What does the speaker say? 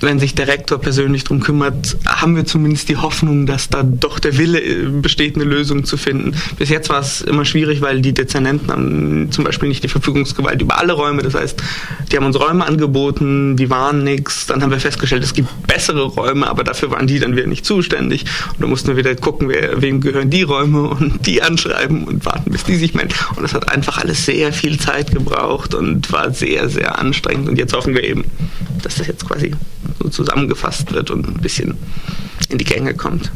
wenn sich der Rektor persönlich darum kümmert, haben wir zumindest die Hoffnung, dass da doch der Wille äh, besteht, eine Lösung zu finden. Bis jetzt war es immer schwierig, weil die Dezernenten haben zum Beispiel nicht die Verfügungsgewalt über alle Räume. Das heißt, die haben uns Räume angeboten, die waren nichts. Dann haben wir festgestellt, es gibt bessere Räume, aber dafür waren die dann wieder nicht zuständig. Und dann mussten wir wieder gucken, wer, wem gehören die Räume und die anschreiben und warten, bis die sich melden. Und das hat einfach alles sehr viel Zeit gebraucht und war sehr, sehr anstrengend. Und jetzt hoffen wir eben, dass das jetzt quasi so zusammengefasst wird und ein bisschen in die Gänge kommt.